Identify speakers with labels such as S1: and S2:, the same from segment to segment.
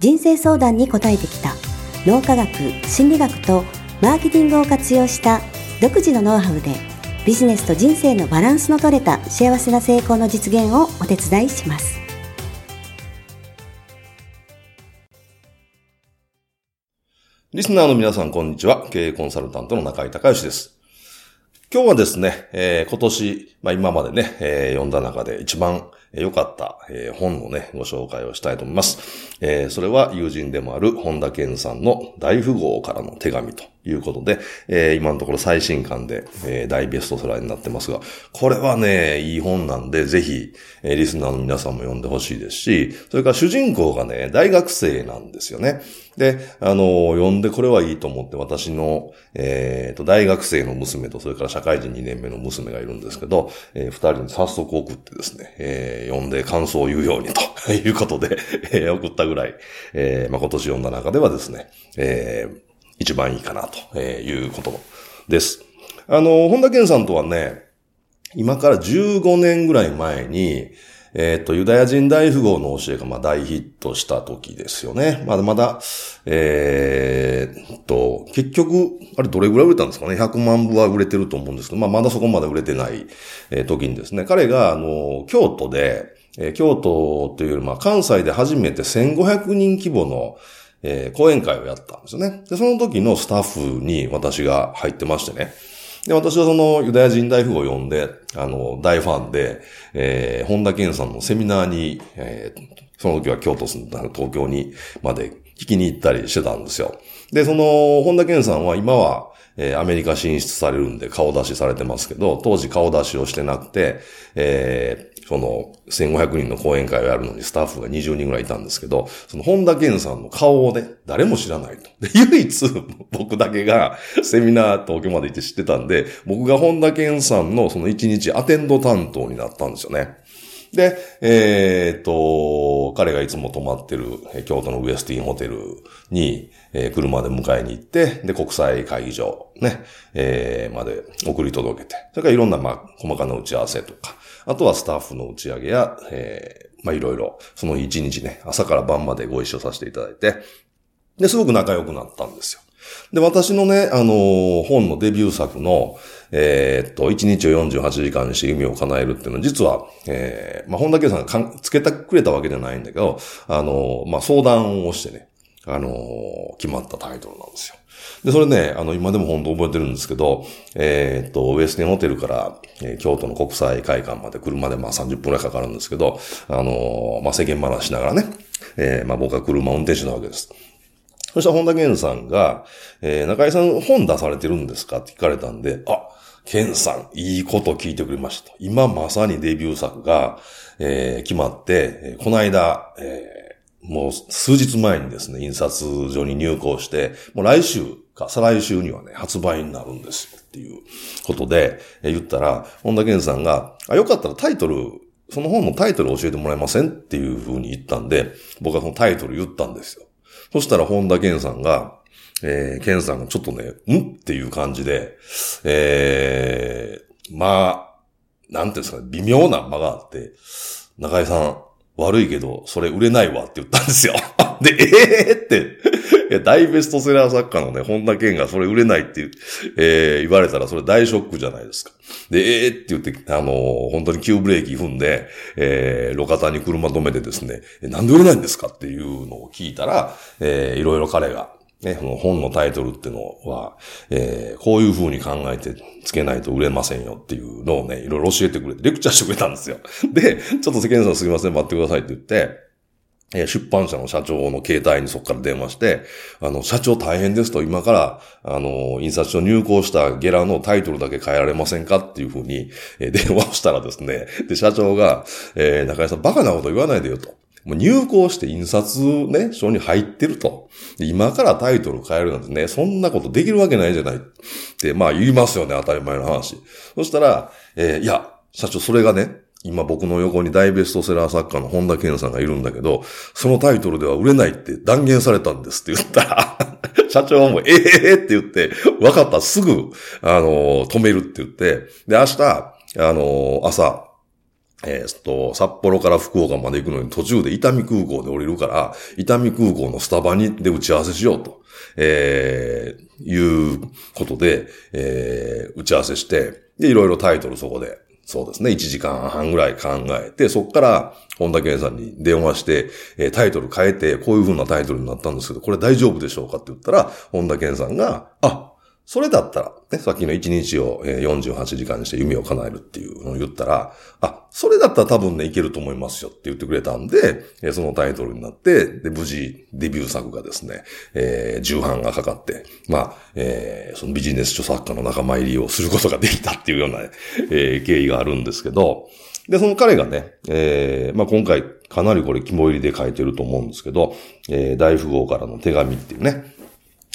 S1: 人生相談に応えてきた脳科学、心理学とマーケティングを活用した独自のノウハウでビジネスと人生のバランスの取れた幸せな成功の実現をお手伝いします。
S2: リスナーの皆さん、こんにちは。経営コンサルタントの中井隆義です。今日はですね、えー、今年、まあ今までね、えー、読んだ中で一番良かった、えー、本のね、ご紹介をしたいと思います。えー、それは友人でもある本田健さんの大富豪からの手紙ということで、えー、今のところ最新刊で、えー、大ベストセラーになってますが、これはね、いい本なんで、ぜひ、えー、リスナーの皆さんも読んでほしいですし、それから主人公がね、大学生なんですよね。で、あの、読んでこれはいいと思って、私の、え、ー、と、大学生の娘と、それから社会人2年目の娘がいるんですけど、えー、二人に早速送ってですね、えー、読んで感想を言うようにと いうことで、え、送ったぐらい、えー、まあ、今年読んだ中ではですね、えー、一番いいかなということです。あの、本田健さんとはね、今から15年ぐらい前に、えっ、ー、と、ユダヤ人大富豪の教えがまあ大ヒットした時ですよね。まだまだ、えー、と、結局、あれどれぐらい売れたんですかね ?100 万部は売れてると思うんですけど、まあまだそこまで売れてない、えー、時にですね、彼が、あの、京都で、え、京都というより、まあ関西で初めて1500人規模の、え、講演会をやったんですよね。で、その時のスタッフに私が入ってましてね。で、私はそのユダヤ人大富豪を呼んで、あの、大ファンで、えー、本田健さんのセミナーに、えー、その時は京都住んだ東京にまで聞きに行ったりしてたんですよ。で、その、本田健さんは今は、えー、アメリカ進出されるんで顔出しされてますけど、当時顔出しをしてなくて、えー、その、1500人の講演会をやるのにスタッフが20人ぐらいいたんですけど、その本田健さんの顔をね、誰も知らないと。で、唯一僕だけがセミナー東京まで行って知ってたんで、僕が本田健さんのその1日アテンド担当になったんですよね。で、えー、っと、彼がいつも泊まってる京都のウエスティンホテルに、えー、車で迎えに行って、で、国際会議場、ね、えー、まで送り届けて、それからいろんな、まあ、細かな打ち合わせとか、あとはスタッフの打ち上げや、えー、まあ、いろいろ、その一日ね、朝から晩までご一緒させていただいて、で、すごく仲良くなったんですよ。で、私のね、あのー、本のデビュー作の、えー、っと、1日を48時間にして夢を叶えるっていうのは、実は、えー、まあ、本田圭さんがかんつけてくれたわけじゃないんだけど、あの、まあ、相談をしてね、あの、決まったタイトルなんですよ。で、それね、あの、今でも本当覚えてるんですけど、えー、っと、ウエスティンホテルから、えー、京都の国際会館まで車でまあ30分くらいかかるんですけど、あの、まあ、世間話しながらね、えー、まあ、僕は車運転手なわけです。そしたら本田健さんが、えー、中井さん本出されてるんですかって聞かれたんで、あ、健さん、いいこと聞いてくれました。今まさにデビュー作が、えー、決まって、この間、えー、もう数日前にですね、印刷所に入稿して、もう来週か、再来週にはね、発売になるんですよっていうことで、えー、言ったら、本田健さんが、あ、よかったらタイトル、その本のタイトル教えてもらえませんっていう風に言ったんで、僕はそのタイトル言ったんですよ。そしたら本田健さんが、えー、健さんがちょっとね、んっていう感じで、えー、まあ、なんていうんですかね、微妙な間があって、中井さん、悪いけど、それ売れないわって言ったんですよ。で、ええー、って、大ベストセラー作家のね、本田健がそれ売れないって、えー、言われたらそれ大ショックじゃないですか。で、ええー、って言って、あのー、本当に急ブレーキ踏んで、えー、路肩に車止めてですね、なんで売れないんですかっていうのを聞いたら、えー、いろいろ彼が、ね、その本のタイトルっていうのは、えー、こういう風に考えてつけないと売れませんよっていうのをね、いろいろ教えてくれて、レクチャーしてくれたんですよ。で、ちょっと世間さんすみません、待ってくださいって言って、え出版社の社長の携帯にそこから電話して、あの、社長大変ですと、今から、あの、印刷所入稿したゲラのタイトルだけ変えられませんかっていうふうに、え電話をしたらですね、で、社長が、えー、中井さんバカなこと言わないでよと。もう入稿して印刷ね、書に入ってると。今からタイトル変えるなんてね、そんなことできるわけないじゃないって、まあ言いますよね、当たり前の話。そしたら、えー、いや、社長、それがね、今僕の横に大ベストセラー作家の本田健さんがいるんだけど、そのタイトルでは売れないって断言されたんですって言ったら 社長はもうええー、って言って、分かった、すぐ、あのー、止めるって言って、で、明日、あのー、朝、えー、っと、札幌から福岡まで行くのに途中で伊丹空港で降りるから、伊丹空港のスタバにで打ち合わせしようと、えー、いうことで、えー、打ち合わせして、で、いろいろタイトルそこでそうですね、1時間半ぐらい考えて、そこから、本田健さんに電話して、えー、タイトル変えて、こういう風なタイトルになったんですけど、これ大丈夫でしょうかって言ったら、本田健さんが、あ、それだったら、ね、さっきの1日を48時間にして夢を叶えるっていうのを言ったら、あ、それだったら多分ね、いけると思いますよって言ってくれたんで、そのタイトルになって、で、無事、デビュー作がですね、えー、重版がかかって、まあ、えー、そのビジネス書作家の仲間入りをすることができたっていうような、えー、経緯があるんですけど、で、その彼がね、えー、まあ今回、かなりこれ肝入りで書いてると思うんですけど、えー、大富豪からの手紙っていうね、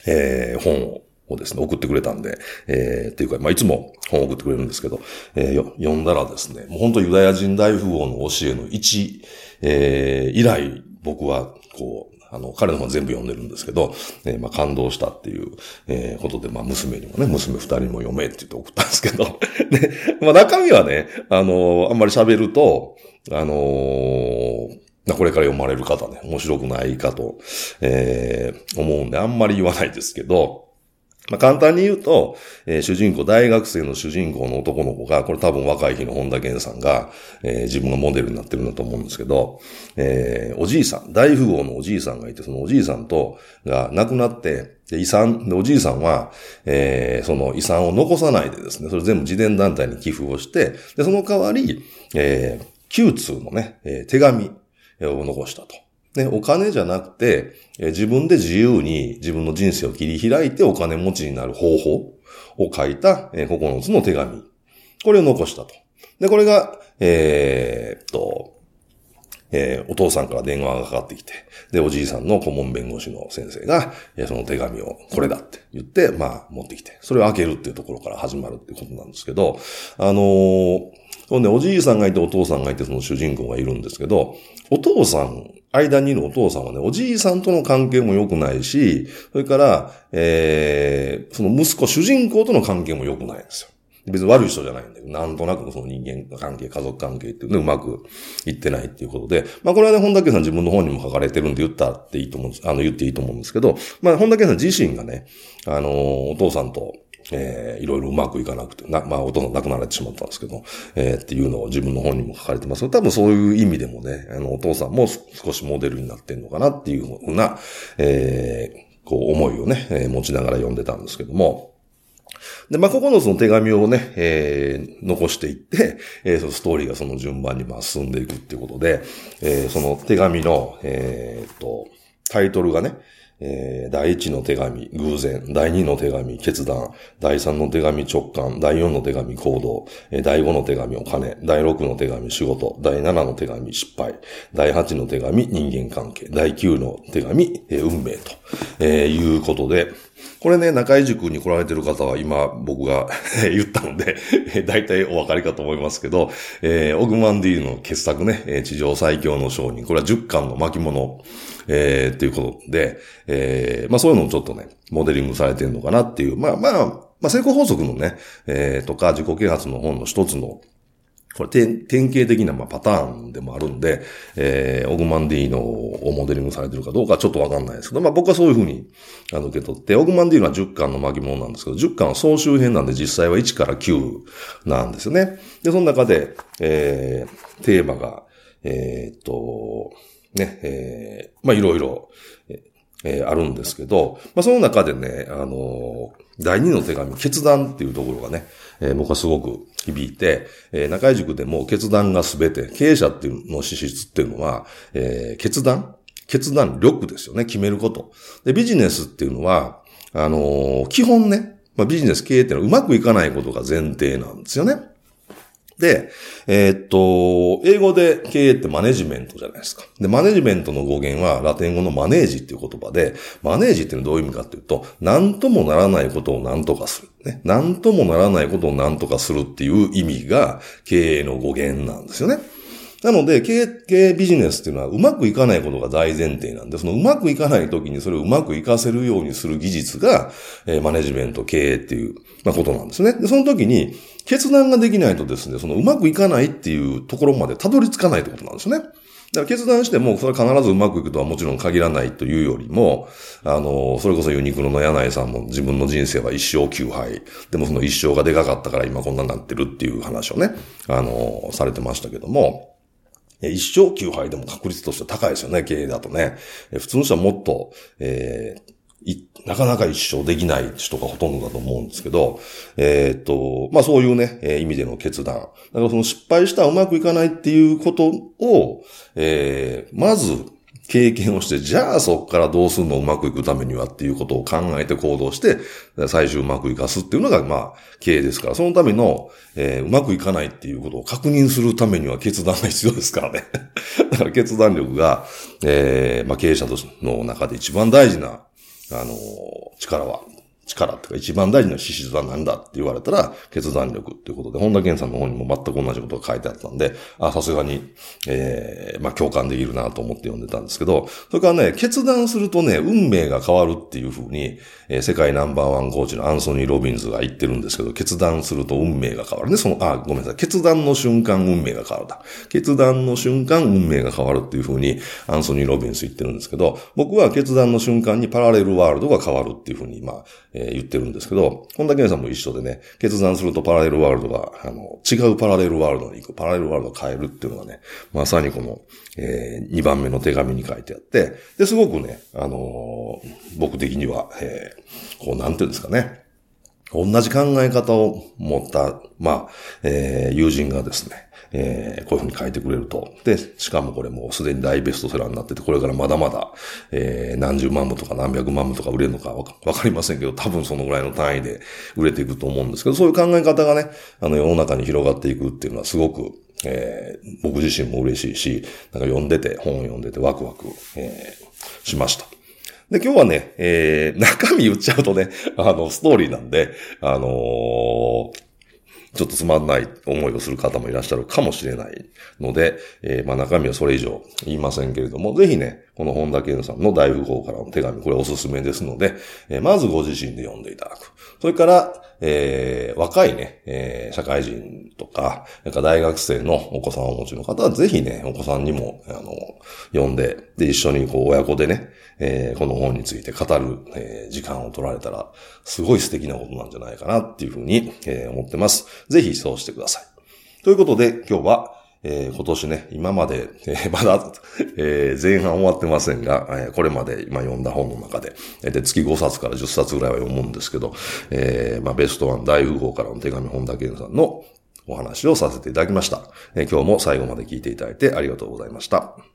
S2: えー、本ををですね、送ってくれたんで、えー、っていうか、まあ、いつも本を送ってくれるんですけど、えー、読んだらですね、もう本当ユダヤ人大富豪の教えの一、えー、以来、僕は、こう、あの、彼の本全部読んでるんですけど、えー、まあ、感動したっていう、えー、ことで、まあ、娘にもね、娘二人も読めって言って送ったんですけど、で、まあ、中身はね、あのー、あんまり喋ると、あのー、これから読まれる方ね、面白くないかと、えー、思うんで、あんまり言わないですけど、まあ、簡単に言うと、えー、主人公、大学生の主人公の男の子が、これ多分若い日の本田健さんが、えー、自分がモデルになってるんだと思うんですけど、えー、おじいさん、大富豪のおじいさんがいて、そのおじいさんと、が亡くなって、で遺産、で、おじいさんは、えー、その遺産を残さないでですね、それ全部自伝団体に寄付をして、で、その代わり、えー、9通のね、えー、手紙を残したと。ね、お金じゃなくて、自分で自由に自分の人生を切り開いてお金持ちになる方法を書いた、え9つの手紙。これを残したと。で、これが、えー、っと、えー、お父さんから電話がかかってきて、で、おじいさんの顧問弁護士の先生が、その手紙をこれだって言って、まあ、持ってきて、それを開けるっていうところから始まるっていうことなんですけど、あのー、そね、おじいさんがいてお父さんがいてその主人公がいるんですけど、お父さん間にいるお父さんはね、おじいさんとの関係も良くないし、それから、えー、その息子、主人公との関係も良くないんですよ。別に悪い人じゃないんだけど、なんとなくその人間関係、家族関係っていうのうまくいってないっていうことで、まあこれはね、本田健さん自分の本にも書かれてるんで言ったっていいと思うんです、あの言っていいと思うんですけど、まあ本田健さん自身がね、あの、お父さんと、えー、いろいろうまくいかなくて、な、まあ、お父さん亡くなられてしまったんですけど、えー、っていうのを自分の本にも書かれてます。多分そういう意味でもね、あの、お父さんも少しモデルになってんのかなっていうふうな、えー、こう、思いをね、え、持ちながら読んでたんですけども、で、まあ、9つの手紙をね、えー、残していって、えー、そのストーリーがその順番にま進んでいくっていうことで、えー、その手紙の、えー、っと、タイトルがね、えー、第一の手紙、偶然、第二の手紙、決断、第三の手紙、直感、第四の手紙、行動、えー、第五の手紙、お金、第六の手紙、仕事、第七の手紙、失敗、第八の手紙、人間関係、第九の手紙、えー、運命と、えー、いうことで、これね、中井塾に来られてる方は今僕が 言ったので、大体お分かりかと思いますけど、えー、オグマンディーの傑作ね、地上最強の商人、これは10巻の巻物、えー、っていうことで、えー、まあそういうのをちょっとね、モデリングされてるのかなっていう、まあまあ、まあ成功法則のね、えー、とか自己啓発の本の一つのこれ典型的なまあパターンでもあるんで、えー、オグマンディーノをモデリングされてるかどうかちょっとわかんないですけど、まあ僕はそういうふうにあの受け取って、オグマンディーノは10巻の巻物なんですけど、10巻は総集編なんで実際は1から9なんですよね。で、その中で、えー、テーマが、えー、っと、ね、えー、まあいろいろ、えあるんですけど、まあその中でね、あの第二の手紙、決断っていうところがね、えー、僕はすごく響いて、えー、中井塾でも決断がすべて、経営者っていうの資質っていうのは、えー、決断？決断力ですよね、決めること。で、ビジネスっていうのは、あのー、基本ね、まあ、ビジネス経営っていうのはうまくいかないことが前提なんですよね。で、えー、っと、英語で経営ってマネジメントじゃないですか。で、マネジメントの語源はラテン語のマネージっていう言葉で、マネージっていうのはどういう意味かっていうと、何ともならないことを何とかする。ね。何ともならないことを何とかするっていう意味が経営の語源なんですよね。なので、経営、ビジネスっていうのはうまくいかないことが大前提なんで、そのうまくいかない時にそれをうまくいかせるようにする技術が、えー、マネジメント、経営っていう、まあ、ことなんですね。で、その時に、決断ができないとですね、そのうまくいかないっていうところまでたどり着かないってことなんですね。だから決断しても、それは必ずうまくいくとはもちろん限らないというよりも、あの、それこそユニクロの柳井さんも自分の人生は一生9敗。でもその一生がでかかったから今こんなになってるっていう話をね、あの、されてましたけども、一生9敗でも確率として高いですよね、経営だとね。普通の人はもっと、えー、なかなか一生できない人がほとんどだと思うんですけど、えー、っと、まあそういうね、えー、意味での決断。だからその失敗したらうまくいかないっていうことを、えー、まず経験をして、じゃあそこからどうするのうまくいくためにはっていうことを考えて行動して、最終うまくいかすっていうのが、まあ、経営ですから、そのための、えー、うまくいかないっていうことを確認するためには決断が必要ですからね。だから決断力が、えー、まあ経営者の中で一番大事なあの、力は、力ってか一番大事な資質は何だって言われたら、決断力っていうことで、本田健さんの方にも全く同じことが書いてあったんで、あ、さすがに、ええー、まあ共感できるなと思って読んでたんですけど、それからね、決断するとね、運命が変わるっていうふうに、えー、世界ナンバーワンコーチのアンソニー・ロビンズが言ってるんですけど、決断すると運命が変わるね。その、あ、ごめんなさい。決断の瞬間、運命が変わるだ。決断の瞬間、運命が変わるっていうふうに、アンソニー・ロビンズ言ってるんですけど、僕は決断の瞬間にパラレルワールドが変わるっていうふうに、まあ、えー、言ってるんですけど、本田健さんも一緒でね、決断するとパラレルワールドが、あの、違うパラレルワールドに行く、パラレルワールドを変えるっていうのがね、まさにこの、えー、2番目の手紙に書いてあって、で、すごくね、あのー、僕的には、えー、こう、なんていうんですかね、同じ考え方を持った、まあ、えー、友人がですね、えー、こういうふうに書いてくれると。で、しかもこれもうすでに大ベストセラーになってて、これからまだまだ、えー、何十万部とか何百万部とか売れるのかわかりませんけど、多分そのぐらいの単位で売れていくと思うんですけど、そういう考え方がね、あの世の中に広がっていくっていうのはすごく、えー、僕自身も嬉しいし、なんか読んでて、本を読んでてワクワク、えー、しました。で、今日はね、えー、中身言っちゃうとね、あの、ストーリーなんで、あのー、ちょっとつまんない思いをする方もいらっしゃるかもしれないので、えー、まあ中身はそれ以上言いませんけれども、ぜひね、この本田健さんの大富豪からの手紙、これおすすめですので、えー、まずご自身で読んでいただく。それから、えー、若いね、えー、社会人とか、なんか大学生のお子さんをお持ちの方は、ぜひね、お子さんにも、あの、読んで、で、一緒にこう、親子でね、えー、この本について語る、えー、時間を取られたら、すごい素敵なことなんじゃないかなっていうふうに、えー、思ってます。ぜひそうしてください。ということで、今日は、えー、今年ね、今まで、えー、まだ、えー、前半終わってませんが、えこれまで今読んだ本の中で、で、月5冊から10冊ぐらいは読むんですけど、えまあ、ベストワン大富豪からの手紙本田健さんのお話をさせていただきました。え今日も最後まで聞いていただいてありがとうございました。